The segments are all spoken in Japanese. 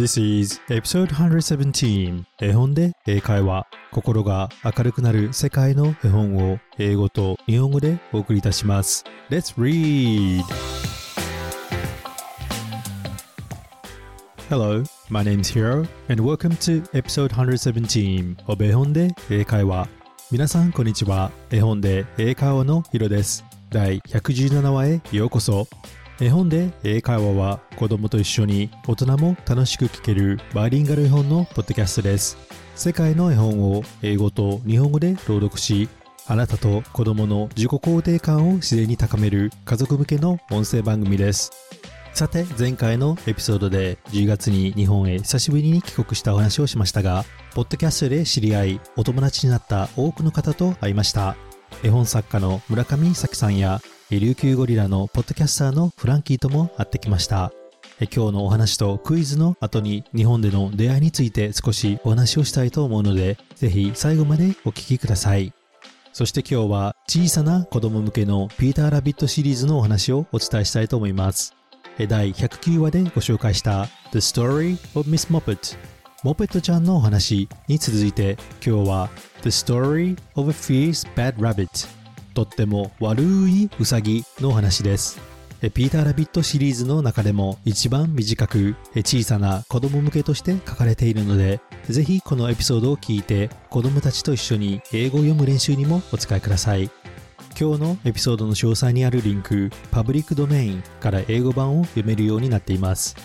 This is episode 117絵本で英会話心が明るくなる世界の絵本を英語と日本語でお送りいたします。Let's read! Hello, my name's Hiro and welcome to episode 117 of 絵本で英会話。皆さんこんにちは。絵本で英会話のヒロです。第117話へようこそ。絵本で英会話は子供と一緒に大人も楽しく聞けるバイリンガル絵本のポッドキャストです。世界の絵本を英語と日本語で朗読し、あなたと子供の自己肯定感を自然に高める家族向けの音声番組です。さて、前回のエピソードで10月に日本へ久しぶりに帰国したお話をしましたが、ポッドキャストで知り合い、お友達になった多くの方と会いました。絵本作家の村上咲さんや琉球ゴリラのポッドキャスターのフランキーとも会ってきました。今日のお話とクイズの後に日本での出会いについて少しお話をしたいと思うので、ぜひ最後までお聞きください。そして今日は小さな子供向けのピーターラビットシリーズのお話をお伝えしたいと思います。第109話でご紹介した The Story of Miss Moppet モペットちゃんのお話に続いて今日は The Story of a Fierce Bad Rabbit とっても悪いウサギのお話です。ピーター・ラビットシリーズの中でも一番短く小さな子供向けとして書かれているので、ぜひこのエピソードを聞いて子供たちと一緒に英語を読む練習にもお使いください。今日のエピソードの詳細にあるリンク、パブリックドメインから英語版を読めるようになっています。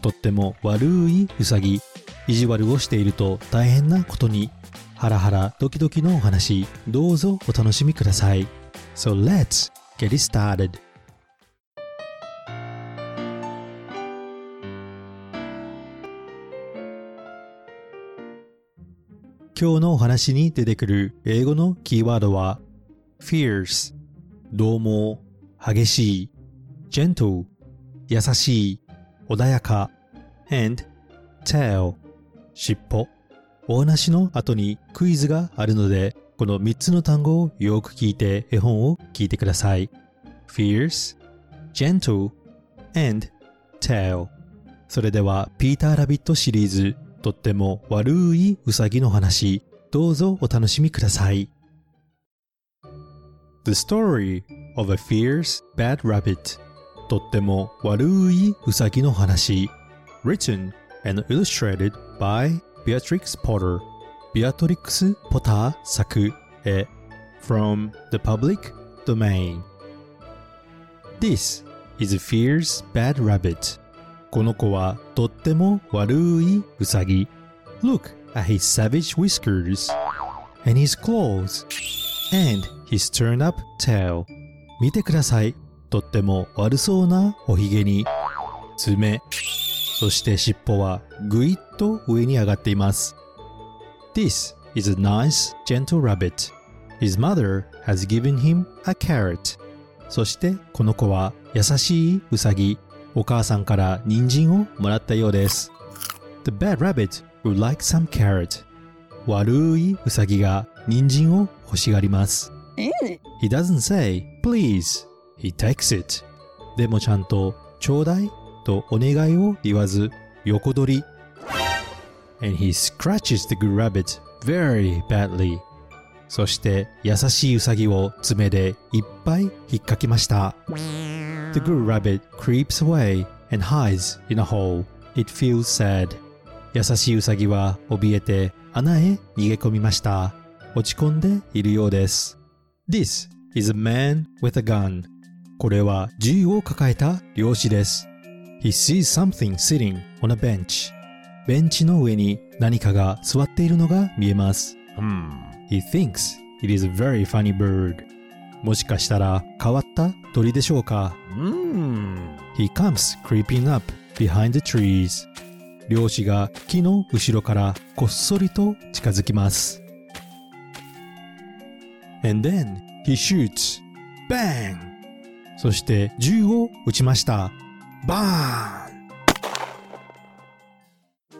とっても悪いウサギ、意地悪をしていると大変なことにハラハラドキドキのお話、どうぞお楽しみください。So let's get it started! 今日のお話に出てくる英語のキーワードは fierce 獰猛激しい。gentle 優しい。穏やか。and tail 尻尾。お話の後にクイズがあるので、この3つの単語をよく聞いて絵本を聞いてください。fierce, gentle, and tell それではピーター・ラビットシリーズとっても悪いウサギの話どうぞお楽しみください。The story of a fierce bad rabbit. とっても悪いウサギの話。Written and illustrated by Beatrix Potter ビアトリックス・ポター作へ From the Public Domain This is a fierce bad rabbit この子はとっても悪いウサギ Look at his savage whiskers and his claws and his turn up tail 見てくださいとっても悪そうなおひげに爪そして尻尾はぐいっと上に上がっています。This is a nice, gentle rabbit. His mother has given him a carrot. そしてこの子は優しいウサギ。お母さんから人参をもらったようです。The bad rabbit would like some carrot. 悪いウサギが人参を欲しがります。He doesn't say, please. He takes it. でもちゃんと、ちょうだいとお願いを言わず横取り and he scratches the good rabbit very badly そして優しいウサギを爪でいっぱい引っかきました The good rabbit creeps away and hides in a hole It feels sad 優しいウサギは怯えて穴へ逃げ込みました落ち込んでいるようです This is a man with a gun これは銃を抱えた漁師です He sees something sitting on a bench. ベンチの上に何かが座っているのが見えます。Hmm. He thinks it is a very funny bird. もしかしたら変わった鳥でしょうか、mm. He comes creeping up behind the trees. 漁師が木の後ろからこっそりと近づきます。And then he shoots. Bang! そして銃を撃ちました。Bang!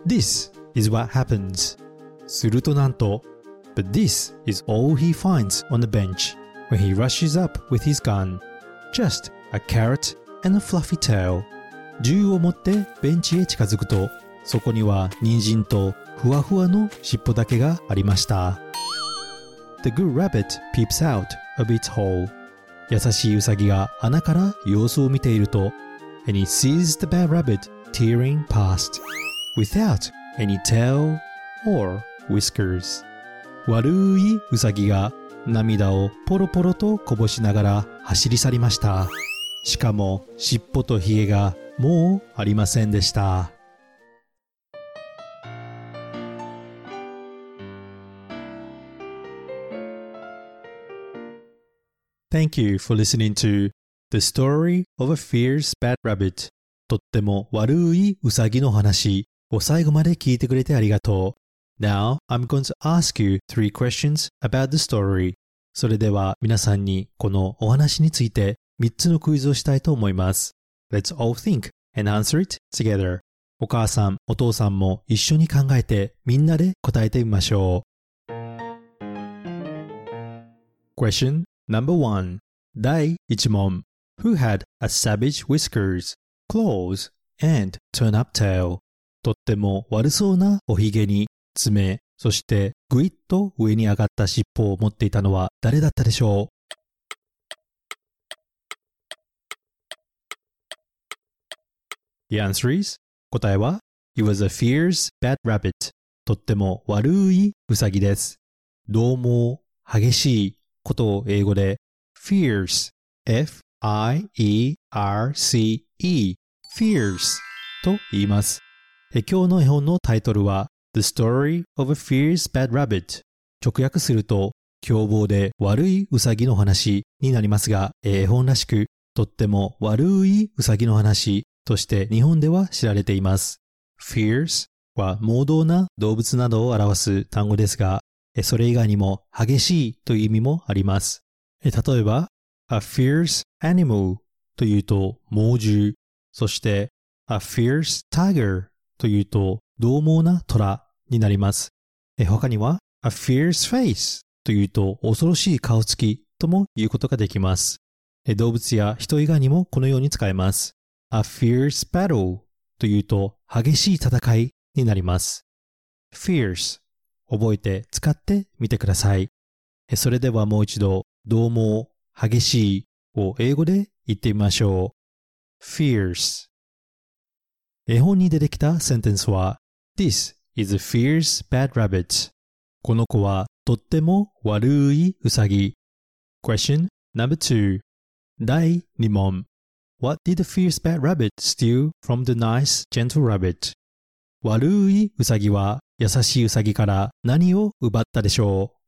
This is what happens. するとなんと But this is all he finds on the bench when he rushes up with his gun. Just a carrot and a fluffy tail. 銃を持ってベンチへ近づくとそこには人参とふわふわの尻尾だけがありました。The good rabbit peeps out of its hole. 優しいウサギが穴から様子を見ていると、and he sees the bad rabbit tearing past without any tail or whiskers. 悪いウサギが涙をポロポロとこぼしながら走り去りました。しかも尻尾とヒゲがもうありませんでした。Thank you for listening to The Story of a Fierce Bad Rabbit とっても悪いウサギの話を最後まで聞いてくれてありがとう。Now I'm going to ask you three questions about the story. それでは皆さんにこのお話について3つのクイズをしたいと思います。Let's all think and answer it together. お母さん、お父さんも一緒に考えてみんなで答えてみましょう。Question Number 1第1問 Who had a savage whiskers, claws, and turn-up tail とっても悪そうなおひげに爪、そしてぐいっと上に上がった尻尾を持っていたのは誰だったでしょう The answer is 答えは He was a fierce bad rabbit とっても悪いウサギです。獰猛、激しいことを英語で fierce, I-E-R-C-E Fierce と言います。今日の絵本のタイトルは The Story of a Fierce Bad Rabbit 直訳すると凶暴で悪いウサギの話になりますが、絵本らしくとっても悪いウサギの話として日本では知られています。fierce は猛動な動物などを表す単語ですが、それ以外にも激しいという意味もあります。例えば、a fierce animal というと猛獣、そして a fierce tiger というと獰猛な虎になります。他には a fierce face というと恐ろしい顔つきとも言うことができます。動物や人以外にもこのように使えます。a fierce battle というと激しい戦いになります。fierce 覚えて使ってみてください。それではもう一度、どうも激しいを英語で言ってみましょう。fierce 絵本に出てきたセンテンスは This is a fierce bad rabbit この子はとっても悪いウサギ Question number two 第2問 What did the fierce bad rabbit steal from the nice gentle rabbit? 悪いウサギは優しいウサギから何を奪ったでしょう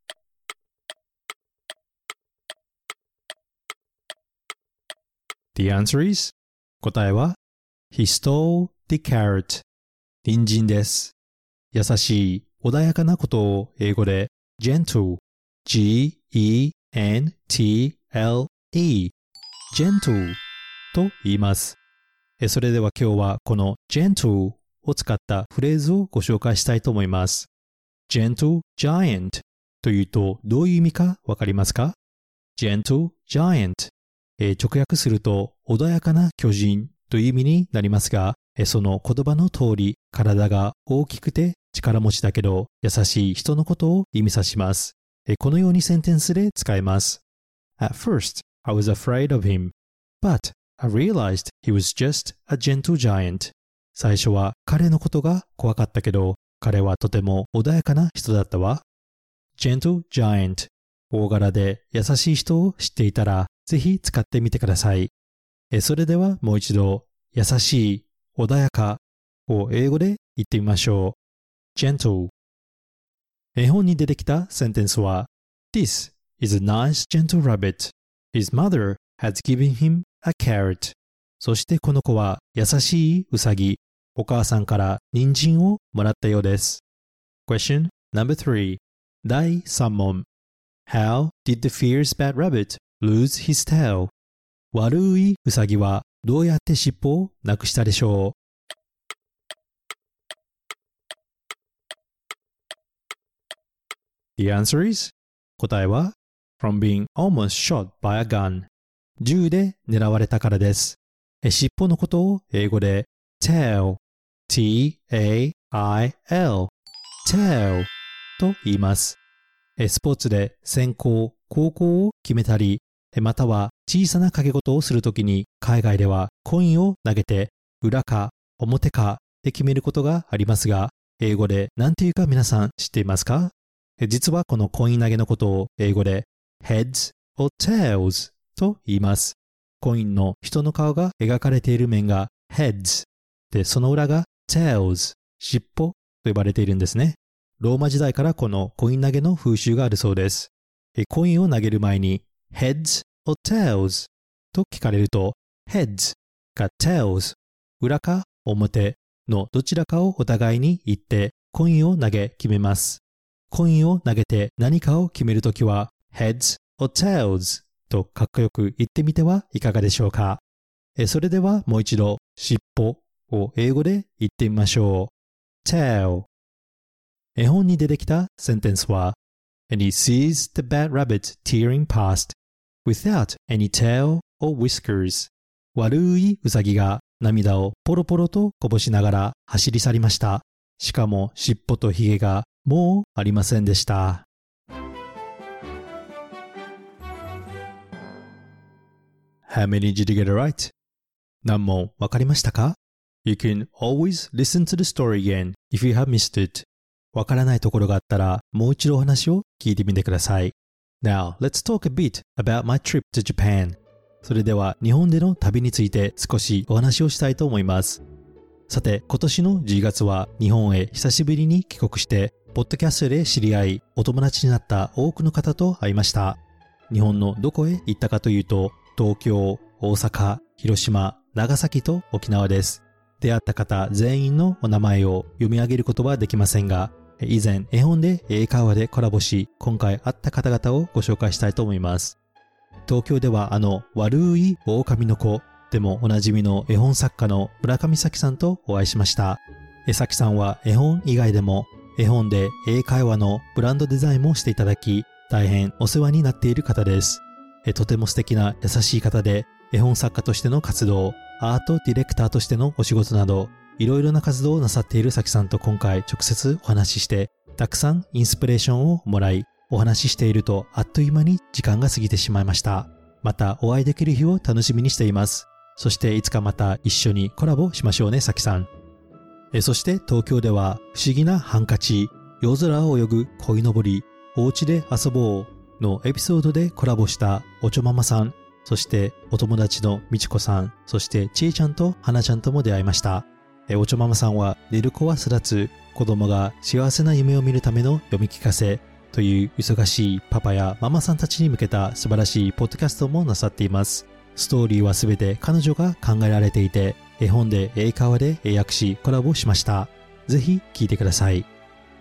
The answer is? 答えは He stole the carrot 隣人です。優しい、穏やかなことを英語で gentle G-E-N-T-L-E gentle と言います。それでは今日はこの gentle を使ったフレーズをご紹介したいと思います。gentle giant というとどういう意味かわかりますか ?gentle giant、えー、直訳すると穏やかな巨人という意味になりますが、その言葉の通り体が大きくて力持ちだけど優しい人のことを意味さします。このようにセンテンスで使えます。At first, I was afraid of him, but I realized he was just a gentle giant. 最初は彼のことが怖かったけど、彼はとても穏やかな人だったわ。gentle giant 大柄で優しい人を知っていたら、ぜひ使ってみてください。それではもう一度、優しい、穏やかを英語で言ってみましょう。gentle 絵本に出てきたセンテンスは This is a nice gentle rabbit. His mother has given him a carrot. そしてこの子は優しいウサギ。お母さんから人参をもらったようです。Question number three 第3問 How did the fierce bad rabbit lose his tail? 悪いウサギはどうやって尻尾をなくしたでしょう？The answer is 答えは From being almost shot by a gun 銃で狙われたからです。尻尾のことを英語で tail t-a-i-l tell と言います。スポーツで先行、高校を決めたり、または小さな掛け事をするときに海外ではコインを投げて裏か表かで決めることがありますが、英語で何て言うか皆さん知っていますか？実はこのコイン投げのことを英語で heads or tails と言います。コインの人の顔が描かれている面が heads で、その裏が tails 尻尾と呼ばれているんですね。ローマ時代からこのコイン投げの風習があるそうです。コインを投げる前に heads or tails? と聞かれると heads か tails 裏か表のどちらかをお互いに言ってコインを投げ決めます。コインを投げて何かを決めるときは heads or tails とかっこよく言ってみてはいかがでしょうか。それではもう一度尻尾を英語で言ってみましょう。tail 絵本に出てきたセンテンスは And he sees the bad rabbit tearing past without any tail or whiskers 悪いウサギが涙をポロポロとこぼしながら走り去りました。しかも尻尾とヒゲがもうありませんでした。How many did you get right? 何問わかりましたか ?You can always listen to the story again if you have missed it. わからないところがあったらもう一度お話を聞いてみてください。Now, let's talk a bit about my trip to Japan. それでは日本での旅について少しお話をしたいと思います。さて、今年の10月は日本へ久しぶりに帰国して、ポッドキャストで知り合い、お友達になった多くの方と会いました。日本のどこへ行ったかというと、東京、大阪、広島、長崎と沖縄です。出会った方全員のお名前を読み上げることはできませんが、以前絵本で英会話でコラボし、今回会った方々をご紹介したいと思います。東京ではあの悪い狼の子でもおなじみの絵本作家の村上咲さんとお会いしました。江崎さんは絵本以外でも絵本で英会話のブランドデザインもしていただき、大変お世話になっている方です。とても素敵な優しい方で、絵本作家としての活動、アートディレクターとしてのお仕事など、いろいろな活動をなさっているさきさんと今回直接お話しして、たくさんインスピレーションをもらい、お話ししているとあっという間に時間が過ぎてしまいました。またお会いできる日を楽しみにしています。そしていつかまた一緒にコラボしましょうね、さきさん。えそして東京では不思議なハンカチ、夜空を泳ぐ鯉のぼり、お家で遊ぼうのエピソードでコラボしたおちょママさん、そしてお友達のみちこさん、そしてちえちゃんとはなちゃんとも出会いました。えおちょママさんは寝る子は巣立つ子供が幸せな夢を見るための読み聞かせ、という忙しいパパやママさんたちに向けた素晴らしいポッドキャストもなさっています。ストーリーはすべて彼女が考えられていて、絵本で英会話で英訳しコラボしました。ぜひ聞いてください。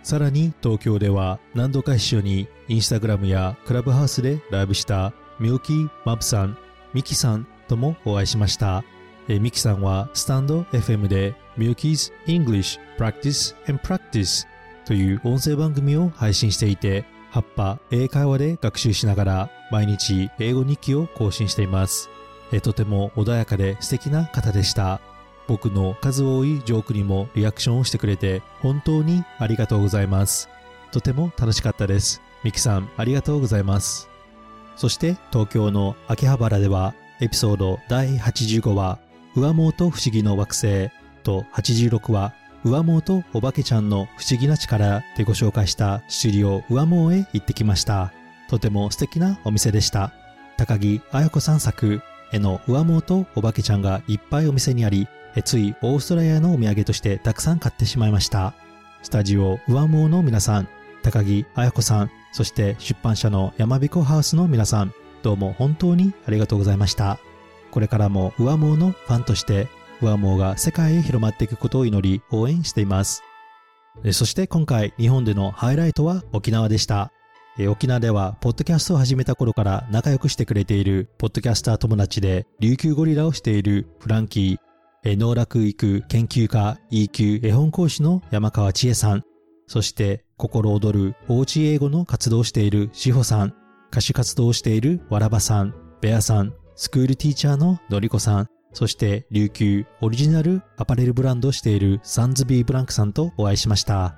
さらに東京では何度か一緒にインスタグラムやクラブハウスでライブしたミョーキー・マブさん、ミキさんともお会いしました。えミキさんはスタンド FM でミョーキーズ・イングリッシュ・プラクティス・ and Practice という音声番組を配信していて、葉っぱ英会話で学習しながら毎日英語日記を更新しています。えとても穏やかで素敵な方でした。僕の数多いジョークにもリアクションをしてくれて本当にありがとうございます。とても楽しかったです。ミキさんありがとうございます。そして東京の秋葉原ではエピソード第85話上毛と不思議の惑星と86話上毛とお化けちゃんの不思議な力でご紹介したシュリオ上毛へ行ってきました。とても素敵なお店でした。高木彩子さん作への上毛とお化けちゃんがいっぱいお店にあり、ついオーストラリアのお土産としてたくさん買ってしまいました。スタジオ上毛の皆さん、高木彩子さん、そして出版社の山彦ハウスの皆さん、どうも本当にありがとうございました。これからも上毛のファンとしてワーモーが世界へ広まっていくことを祈り応援しています。そして今回日本でのハイライトは沖縄でした。沖縄ではポッドキャストを始めた頃から仲良くしてくれているポッドキャスター友達で琉球ゴリラをしているフランキー、農楽育研究家 E 級絵本講師の山川千恵さん、そして心躍るおうち英語の活動をしている志保さん、歌手活動をしているわらばさん、ベアさん、スクールティーチャーののりこさん、そして琉球オリジナルアパレルブランドをしているサンズビーブランクさんとお会いしました。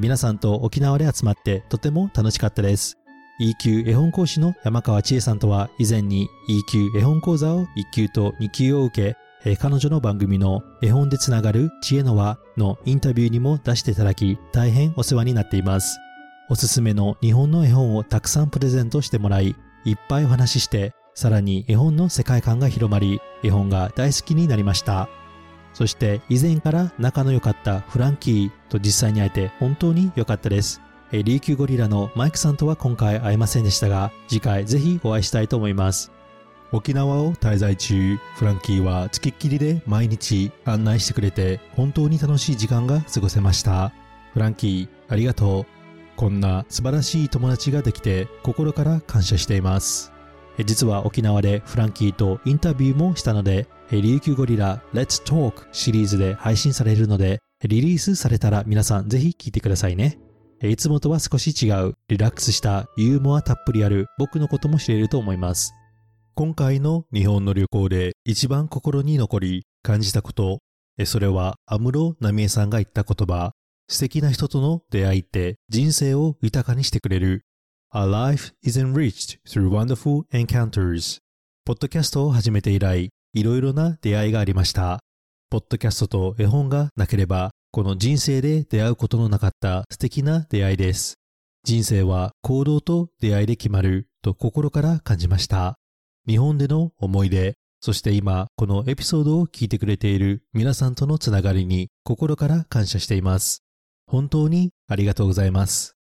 皆さんと沖縄で集まってとても楽しかったです。EQ 絵本講師の山川千恵さんとは以前に EQ 絵本講座を1級と2級を受け、彼女の番組の絵本でつながる知恵の輪のインタビューにも出していただき大変お世話になっています。おすすめの日本の絵本をたくさんプレゼントしてもらい、いっぱいお話しして、さらに絵本の世界観が広まり、絵本が大好きになりました。そして以前から仲の良かったフランキーと実際に会えて本当に良かったです。琉球ゴリラのマイクさんとは今回会えませんでしたが、次回ぜひお会いしたいと思います。沖縄を滞在中、フランキーは付きっきりで毎日案内してくれて本当に楽しい時間が過ごせました。フランキー、ありがとう。こんな素晴らしい友達ができて心から感謝しています。実は沖縄でフランキーとインタビューもしたので、琉球ゴリラ Let's Talk シリーズで配信されるので、リリースされたら皆さんぜひ聞いてくださいね。いつもとは少し違う、リラックスしたユーモアたっぷりある僕のことも知れると思います。今回の日本の旅行で一番心に残り感じたこと、それは安室奈美恵さんが言った言葉、素敵な人との出会いって人生を豊かにしてくれる。Our life is enriched through wonderful encounters. ポッドキャストを始めて以来、いろいろな出会いがありました。ポッドキャストと絵本がなければこの人生で出会うことのなかった素敵な出会いです。人生は行動と出会いで決まると心から感じました。日本での思い出、そして今このエピソードを聞いてくれている皆さんとのつながりに心から感謝しています。本当にありがとうございます。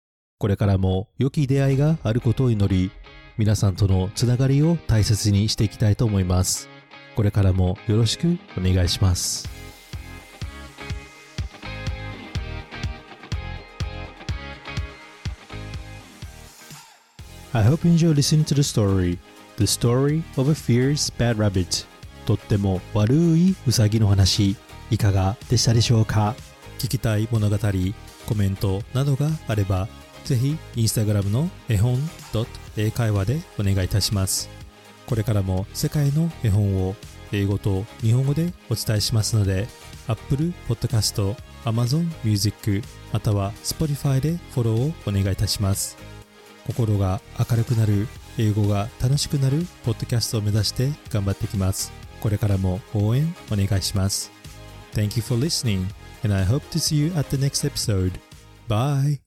これからも良き出会いがあることを祈り、皆さんとのつながりを大切にしていきたいと思います。これからもよろしくお願いします。I hope you enjoy listening to the story The Story of a Fierce Bad Rabbit とっても悪いウサギの話いかがでしたでしょうか？聞きたい物語コメントなどがあればぜひインスタグラムの絵本英会話でお願いいたしますこれからも世界の絵本を英語と日本語でお伝えしますので Apple Podcast、Amazon Music または Spotify でフォローをお願いいたします心が明るくなる英語が楽しくなるポッドキャストを目指して頑張っていきますこれからも応援お願いします Thank you for listening and I hope to see you at the next episode. Bye!